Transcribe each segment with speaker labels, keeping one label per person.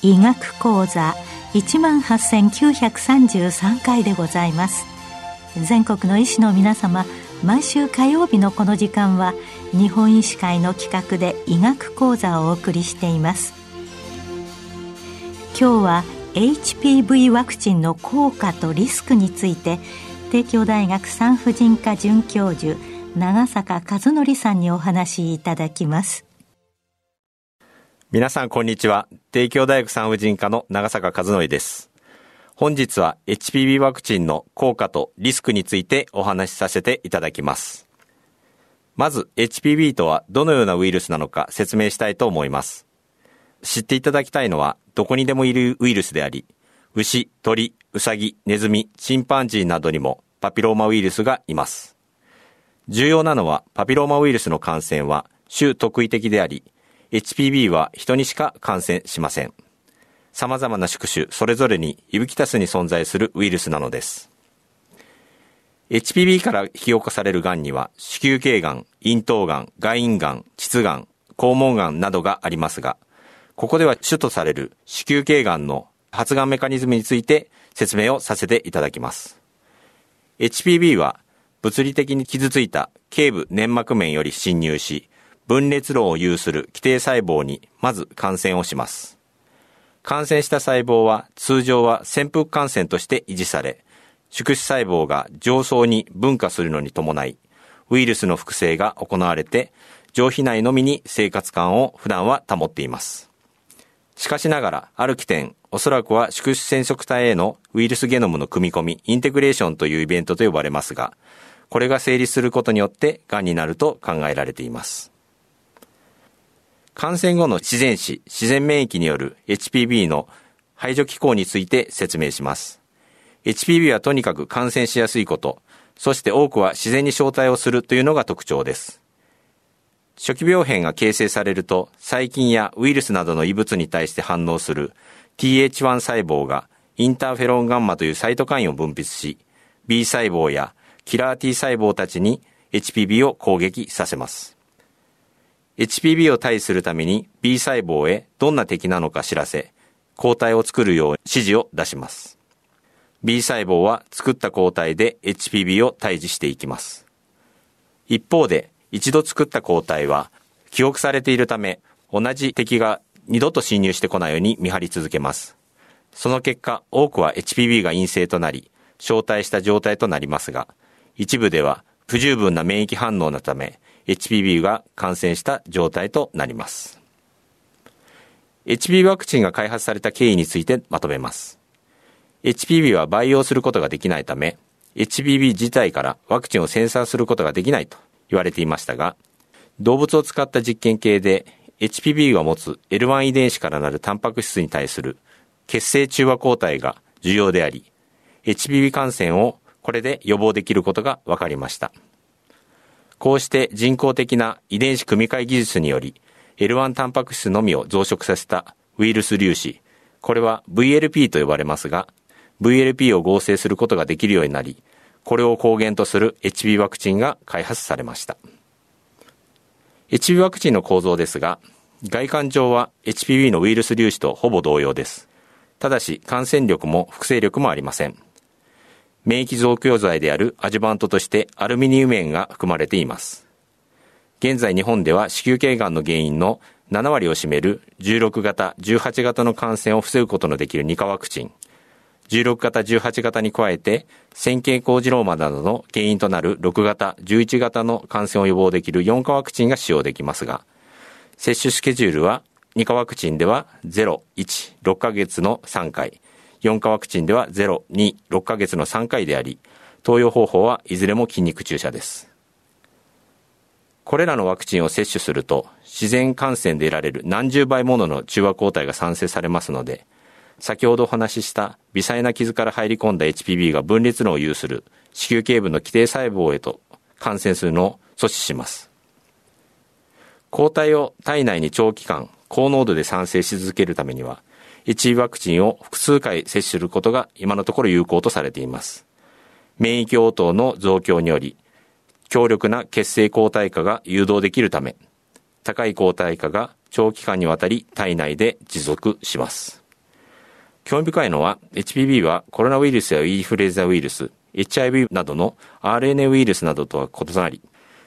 Speaker 1: 医学講座一万八千九百三十三回でございます。全国の医師の皆様毎週火曜日のこの時間は日本医師会の企画で医学講座をお送りしています今日は HPV ワクチンの効果とリスクについて帝京大学産婦人科准教授長坂和則さんにお話しいただきます
Speaker 2: 皆さんこんにちは。帝京大学産婦人科の長坂和則です。本日は HPV ワクチンの効果とリスクについてお話しさせていただきます。まず HPV とはどのようなウイルスなのか説明したいと思います。知っていただきたいのはどこにでもいるウイルスであり、牛、鳥、ウサギ、ネズミ、チンパンジーなどにもパピローマウイルスがいます。重要なのはパピローマウイルスの感染は種特異的であり、HPV は人にしか感染しません。様々な宿主それぞれにユビキタスに存在するウイルスなのです。HPV から引き起こされる癌には、子宮頸がん、咽頭がん、外陰がん、膣がん、肛門がんなどがありますが、ここでは主とされる子宮頸がんの発がんメカニズムについて説明をさせていただきます。HPV は物理的に傷ついた頸部粘膜面より侵入し、分裂炉を有する基底細胞にまず感染をします。感染した細胞は通常は潜伏感染として維持され、宿主細胞が上層に分化するのに伴い、ウイルスの複製が行われて、上皮内のみに生活感を普段は保っています。しかしながら、ある起点、おそらくは宿主染色体へのウイルスゲノムの組み込み、インテグレーションというイベントと呼ばれますが、これが成立することによって癌になると考えられています。感染後の自然死、自然免疫による HPV の排除機構について説明します。HPV はとにかく感染しやすいこと、そして多くは自然に招待をするというのが特徴です。初期病変が形成されると、細菌やウイルスなどの異物に対して反応する TH1 細胞がインターフェロンガンマというサイトカインを分泌し、B 細胞やキラー T 細胞たちに HPV を攻撃させます。HPV を対するために B 細胞へどんな敵なのか知らせ、抗体を作るよう指示を出します。B 細胞は作った抗体で HPV を退治していきます。一方で、一度作った抗体は記憶されているため、同じ敵が二度と侵入してこないように見張り続けます。その結果、多くは HPV が陰性となり、招待した状態となりますが、一部では不十分な免疫反応のため、HPV が感染した状態となります。HPV ワクチンが開発された経緯についてまとめます。HPV は培養することができないため、HPV 自体からワクチンを生産することができないと言われていましたが、動物を使った実験系で HPV が持つ L1 遺伝子からなるタンパク質に対する血清中和抗体が重要であり、HPV 感染をこれで予防できることが分かりました。こうして人工的な遺伝子組み換え技術により、L1 タンパク質のみを増殖させたウイルス粒子、これは VLP と呼ばれますが、VLP を合成することができるようになり、これを抗原とする HB ワクチンが開発されました。HB ワクチンの構造ですが、外観上は HPV のウイルス粒子とほぼ同様です。ただし感染力も複製力もありません。免疫増強剤であるアジュバントとしてアルミニウム塩が含まれています。現在日本では子宮頸がんの原因の7割を占める16型、18型の感染を防ぐことのできる2価ワクチン、16型、18型に加えて、線形工事ローマなどの原因となる6型、11型の感染を予防できる4価ワクチンが使用できますが、接種スケジュールは2価ワクチンでは0、1、6ヶ月の3回、4価ワクチンでは0、2、6ヶ月の3回であり、投与方法はいずれも筋肉注射です。これらのワクチンを接種すると、自然感染で得られる何十倍ものの中和抗体が産生されますので、先ほどお話しした微細な傷から入り込んだ HPV が分裂脳を有する子宮頸部の基底細胞へと感染するのを阻止します。抗体を体内に長期間、高濃度で産生し続けるためには、HPV ワクチンを複数回接種することが今のところ有効とされています。免疫応答の増強により、強力な血清抗体化が誘導できるため、高い抗体価が長期間にわたり体内で持続します。興味深いのは、HPV はコロナウイルスやインフルエンザウイルス、HIV などの RNA ウイルスなどとは異なり、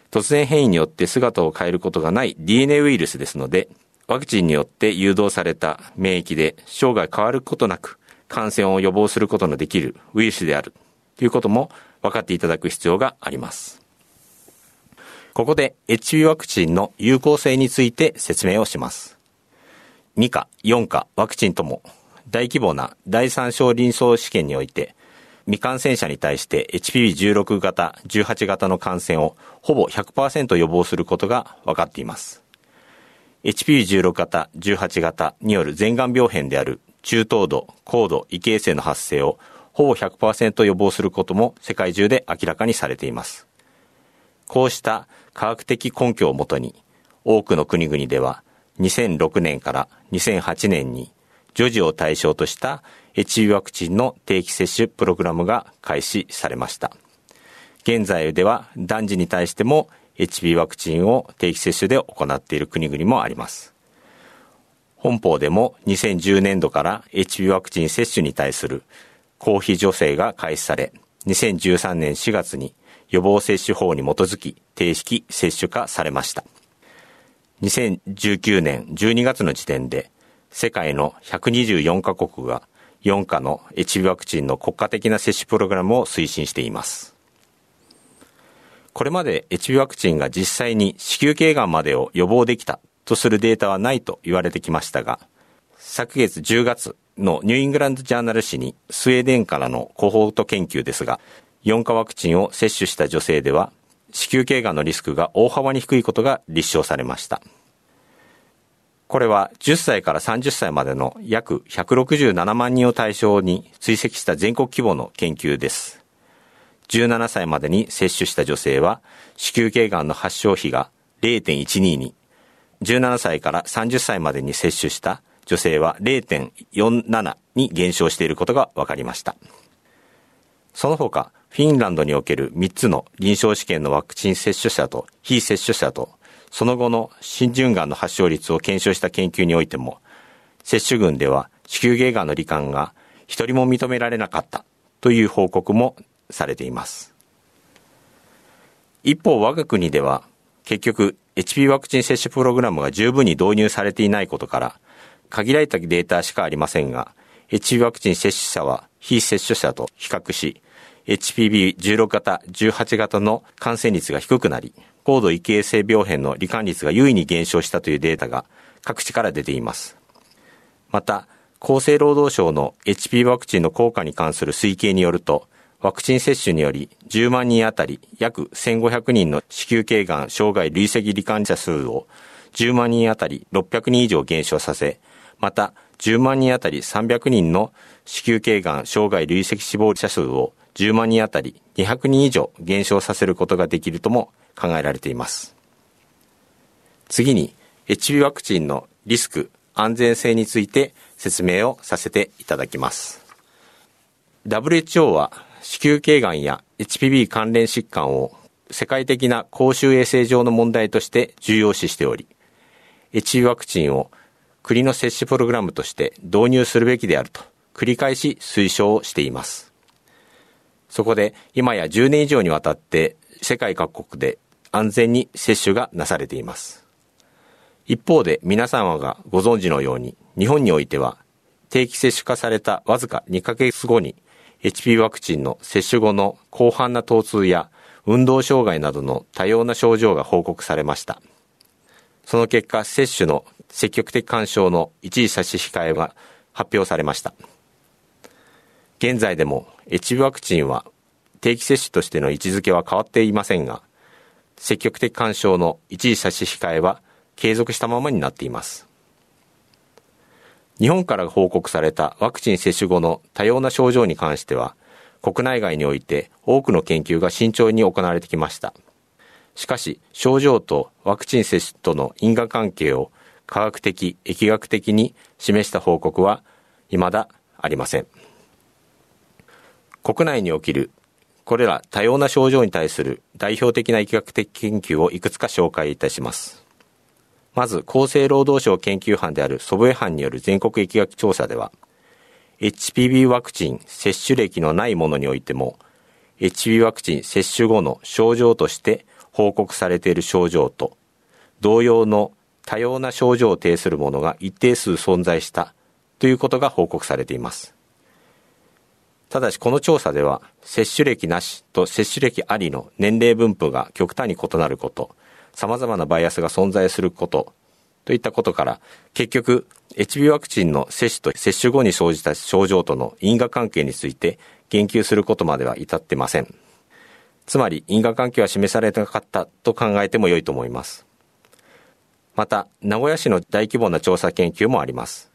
Speaker 2: 突然変異によって姿を変えることがない DNA ウイルスですので、ワクチンによって誘導された免疫で生涯変わることなく感染を予防することのできるウイルスであるということも分かっていただく必要があります。ここで HPV ワクチンの有効性について説明をします。2価、4価ワクチンとも大規模な第三章臨床試験において未感染者に対して HPV16 型、18型の感染をほぼ100%予防することが分かっています。HPV16 型、18型による全眼病変である中等度、高度、異形成の発生をほぼ100%予防することも世界中で明らかにされています。こうした科学的根拠をもとに多くの国々では2006年から2008年に女児を対象とした HPV ワクチンの定期接種プログラムが開始されました。現在では男児に対しても HPV ワクチンを定期接種で行っている国々もあります。本邦でも2010年度から HPV ワクチン接種に対する公費助成が開始され、2013年4月に予防接種法に基づき定式接種化されました。2019年12月の時点で世界の124カ国が4価の HB ワクチンの国家的な接種プログラムを推進しています。これまで HB ワクチンが実際に子宮頸がんまでを予防できたとするデータはないと言われてきましたが、昨月10月のニューイングランドジャーナル誌にスウェーデンからのコホート研究ですが、4価ワクチンを接種した女性では、子宮頸がんのリスクが大幅に低いことが立証されました。これは10歳から30歳までの約167万人を対象に追跡した全国規模の研究です。17歳までに接種した女性は子宮頸がんの発症比が0.12に、17歳から30歳までに接種した女性は0.47に減少していることが分かりました。その他、フィンランドにおける3つの臨床試験のワクチン接種者と非接種者とその後の心循環の発症率を検証した研究においても、接種群では子宮頸がんの罹患が一人も認められなかったという報告もされています。一方、我が国では結局 HP ワクチン接種プログラムが十分に導入されていないことから、限られたデータしかありませんが、HP ワクチン接種者は非接種者と比較し、HPV16 型、18型の感染率が低くなり、高度異形成病変の罹患率が優位に減少したというデータが各地から出ています。また、厚生労働省の HP ワクチンの効果に関する推計によると、ワクチン接種により10万人あたり約1500人の子宮頸がん生涯累積罹患者数を10万人あたり600人以上減少させ、また10万人あたり300人の子宮頸がん生涯累積死亡者数を10万人あたり200人以上減少させることができるとも考えられています。次に、HB ワクチンのリスク、安全性について説明をさせていただきます。WHO は子宮頸がんや HPV 関連疾患を世界的な公衆衛生上の問題として重要視しており、HB ワクチンを国の接種プログラムとして導入するべきであると繰り返し推奨をしています。そこで今や10年以上にわたって世界各国で安全に接種がなされています。一方で皆様がご存知のように日本においては定期接種化されたわずか2ヶ月後に HP ワクチンの接種後の広範な疼痛や運動障害などの多様な症状が報告されました。その結果、接種の積極的干渉の一時差し控えが発表されました。現在でも HP ワクチンは定期接種としての位置づけは変わっていませんが、積極的干渉の一時差し控えは継続したままになっています。日本から報告されたワクチン接種後の多様な症状に関しては、国内外において多くの研究が慎重に行われてきました。しかし、症状とワクチン接種との因果関係を科学的、疫学的に示した報告は未だありません。国内におけるこれら多様な症状に対する代表的な疫学的研究をいくつか紹介いたします。まず、厚生労働省研究班である祖父江班による全国疫学調査では、HPV ワクチン接種歴のないものにおいても、HPV ワクチン接種後の症状として報告されている症状と、同様の多様な症状を呈するものが一定数存在したということが報告されています。ただしこの調査では、接種歴なしと接種歴ありの年齢分布が極端に異なること、様々なバイアスが存在すること、といったことから、結局、HB ワクチンの接種と接種後に生じた症状との因果関係について言及することまでは至ってません。つまり因果関係は示されなかったと考えても良いと思います。また、名古屋市の大規模な調査研究もあります。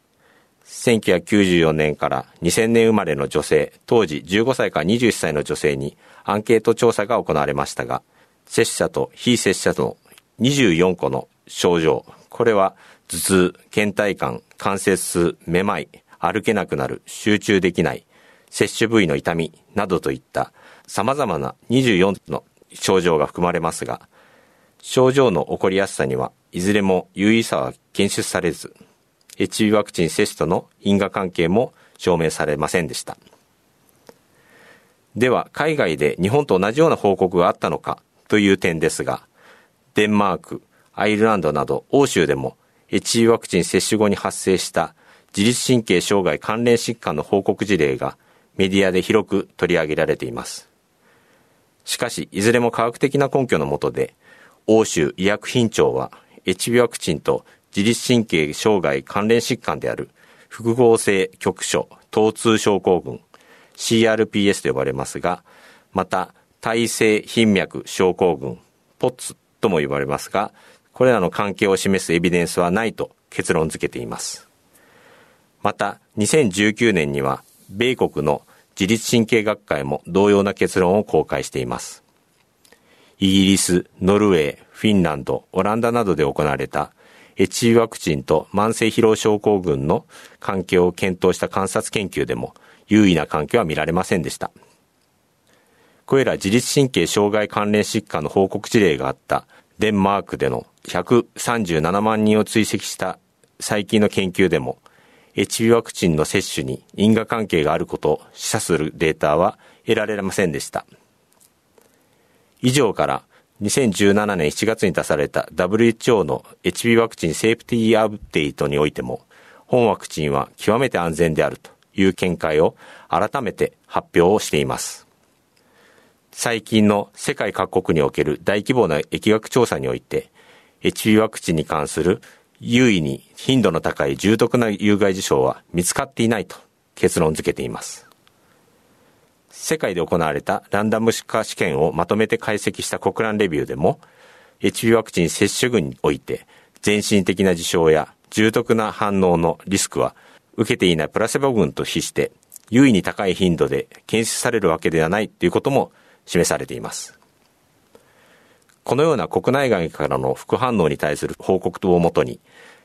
Speaker 2: 1994年から2000年生まれの女性、当時15歳から21歳の女性にアンケート調査が行われましたが、接種者と非接種者の24個の症状、これは頭痛、倦怠感、関節痛、めまい、歩けなくなる、集中できない、接種部位の痛みなどといった様々な24の症状が含まれますが、症状の起こりやすさにはいずれも有意差は検出されず、HB ワクチン接種との因果関係も証明されませんでした。では、海外で日本と同じような報告があったのかという点ですが、デンマーク、アイルランドなど欧州でも HB ワクチン接種後に発生した自律神経障害関連疾患の報告事例がメディアで広く取り上げられています。しかし、いずれも科学的な根拠のもとで、欧州医薬品庁は HB ワクチンと自律神経障害関連疾患である複合性局所疼痛症候群 CRPS と呼ばれますが、また耐性頻脈症候群 POTS とも呼ばれますが、これらの関係を示すエビデンスはないと結論付けています。また、2019年には、米国の自律神経学会も同様な結論を公開しています。イギリス、ノルウェー、フィンランド、オランダなどで行われた HB ワクチンと慢性疲労症候群の関係を検討した観察研究でも優位な関係は見られませんでした。これら自律神経障害関連疾患の報告事例があったデンマークでの137万人を追跡した最近の研究でも HB ワクチンの接種に因果関係があることを示唆するデータは得られませんでした。以上から2017年7月に出された WHO の HB ワクチンセーフティーアップデートにおいても、本ワクチンは極めて安全であるという見解を改めて発表をしています。最近の世界各国における大規模な疫学調査において、HB ワクチンに関する優位に頻度の高い重篤な有害事象は見つかっていないと結論付けています。世界で行われたランダム化試験をまとめて解析した国乱レビューでも、HB ワクチン接種群において、全身的な事象や重篤な反応のリスクは、受けていないプラセボ群と比して、優位に高い頻度で検出されるわけではないということも示されています。このような国内外からの副反応に対する報告等をもとに、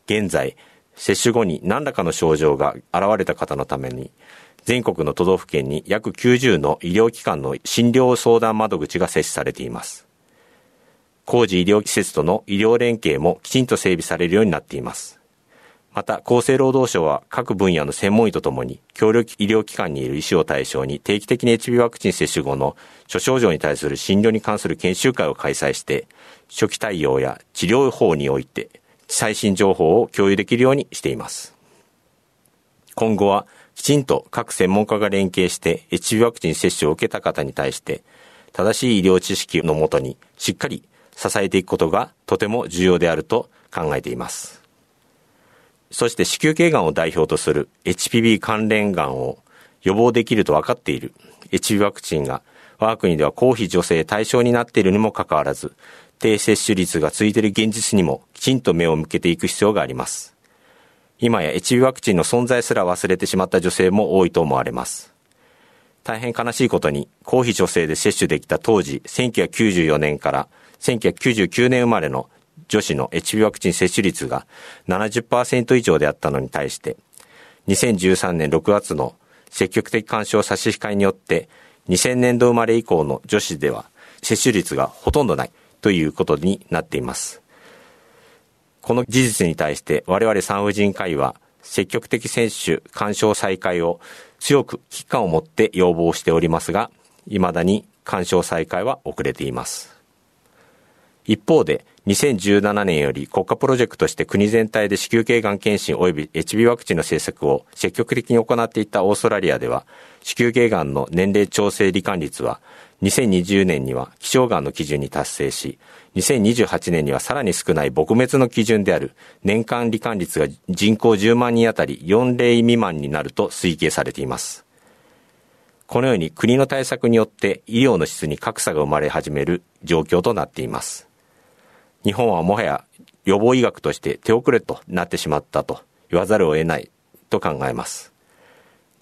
Speaker 2: 現在、接種後に何らかの症状が現れた方のために、全国の都道府県に約90の医療機関の診療相談窓口が設置されています。工事医療施設との医療連携もきちんと整備されるようになっています。また、厚生労働省は各分野の専門医とともに、協力医療機関にいる医師を対象に定期的に HB ワクチン接種後の諸症状に対する診療に関する研修会を開催して、初期対応や治療法において最新情報を共有できるようにしています。今後はきちんと各専門家が連携して HB ワクチン接種を受けた方に対して正しい医療知識のもとにしっかり支えていくことがとても重要であると考えています。そして子宮頸がんを代表とする HPV 関連がんを予防できると分かっている HB ワクチンが我が国では公費女性対象になっているにもかかわらず低接種率が続いている現実にもきちんと目を向けていく必要があります。今や HB ワクチンの存在すら忘れてしまった女性も多いと思われます。大変悲しいことに、公費女性で接種できた当時、1994年から1999年生まれの女子の HB ワクチン接種率が70%以上であったのに対して、2013年6月の積極的干渉差し控えによって、2000年度生まれ以降の女子では接種率がほとんどないということになっています。この事実に対して我々産婦人科医は積極的接種干渉再開を強く危機感を持って要望しておりますが、未だに干渉再開は遅れています。一方で、2017年より国家プロジェクトとして国全体で子宮頸がん検診及び HB ワクチンの政策を積極的に行っていたオーストラリアでは、子宮頸がんの年齢調整罹患率は2020年には希少がんの基準に達成し、2028年にはさらに少ない撲滅の基準である年間罹患率が人口10万人あたり4例未満になると推計されています。このように国の対策によって医療の質に格差が生まれ始める状況となっています。日本はもはや予防医学として手遅れとなってしまったと言わざるを得ないと考えます。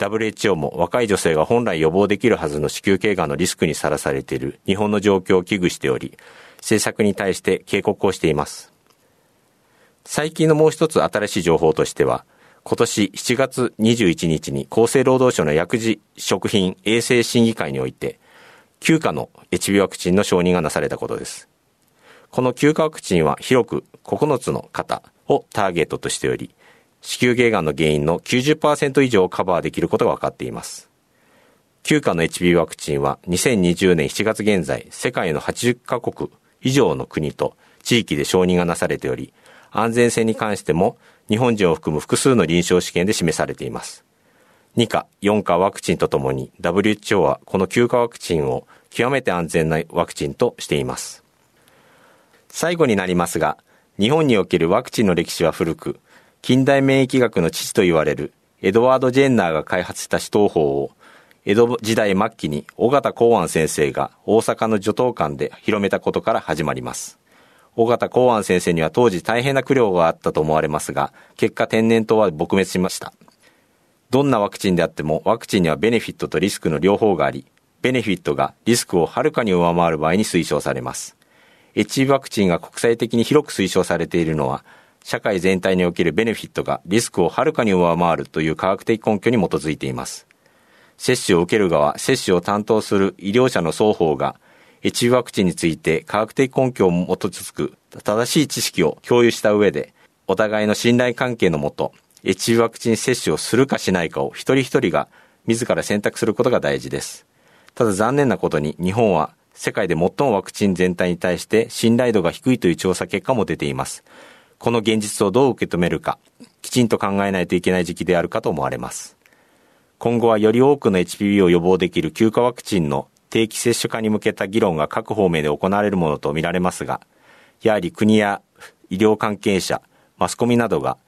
Speaker 2: WHO も若い女性が本来予防できるはずの子宮頸がんのリスクにさらされている日本の状況を危惧しており、政策に対して警告をしています。最近のもう一つ新しい情報としては、今年7月21日に厚生労働省の薬事食品衛生審議会において、休暇の HB ワクチンの承認がなされたことです。この休暇ワクチンは広く9つの方をターゲットとしており、子宮頸がんの原因の90%以上をカバーできることが分かっています。休暇の HB ワクチンは2020年7月現在、世界の80カ国以上の国と地域で承認がなされており、安全性に関しても日本人を含む複数の臨床試験で示されています。2価、4価ワクチンとともに WHO はこの休暇ワクチンを極めて安全なワクチンとしています。最後になりますが、日本におけるワクチンの歴史は古く、近代免疫学の父と言われるエドワード・ジェンナーが開発した死闘法を、江戸時代末期に尾形公安先生が大阪の女刀館で広めたことから始まります。尾形公安先生には当時大変な苦慮があったと思われますが、結果天然痘は撲滅しました。どんなワクチンであってもワクチンにはベネフィットとリスクの両方があり、ベネフィットがリスクをはるかに上回る場合に推奨されます。HB ワクチンが国際的に広く推奨されているのは、社会全体におけるベネフィットがリスクをはるかに上回るという科学的根拠に基づいています。接種を受ける側、接種を担当する医療者の双方が、HB ワクチンについて科学的根拠を基づく正しい知識を共有した上で、お互いの信頼関係のもと、HB ワクチン接種をするかしないかを一人一人が自ら選択することが大事です。ただ残念なことに日本は世界で最もワクチン全体に対して信頼度が低いという調査結果も出ています。この現実をどう受け止めるか、きちんと考えないといけない時期であるかと思われます。今後はより多くの HPV を予防できる休暇ワクチンの定期接種化に向けた議論が各方面で行われるものとみられますが、やはり国や医療関係者、マスコミなどが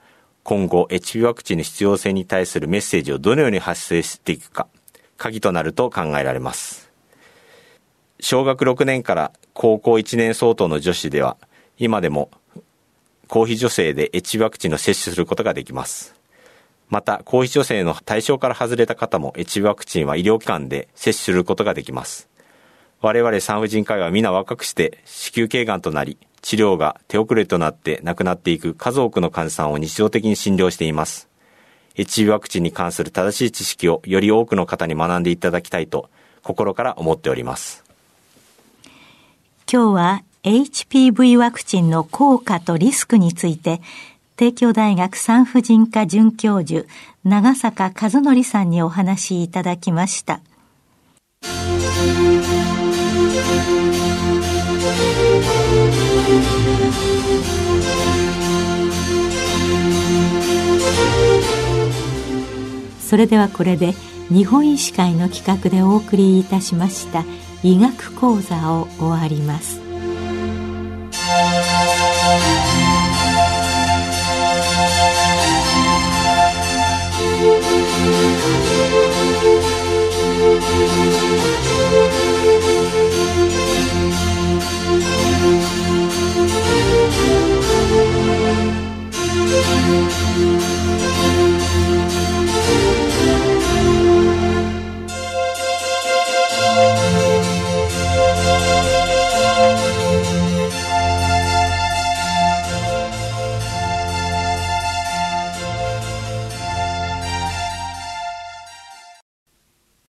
Speaker 2: 今後 HPV ワクチンの必要性に対するメッセージをどのように発生していくか、鍵となると考えられます。小学6年から高校1年相当の女子では、今でも公費助成で H ワクチンの接種することができます。また、公費助成の対象から外れた方も H ワクチンは医療機関で接種することができます。我々産婦人科医は皆若くして子宮頸がんとなり、治療が手遅れとなって亡くなっていく数多くの患者さんを日常的に診療しています。H ワクチンに関する正しい知識をより多くの方に学んでいただきたいと心から思っております。
Speaker 1: 今日は HPV ワクチンの効果とリスクについて、帝京大学産婦人科准教授、長坂和則さんにお話しいただきました。それではこれで日本医師会の企画でお送りいたしました医学講座を終わります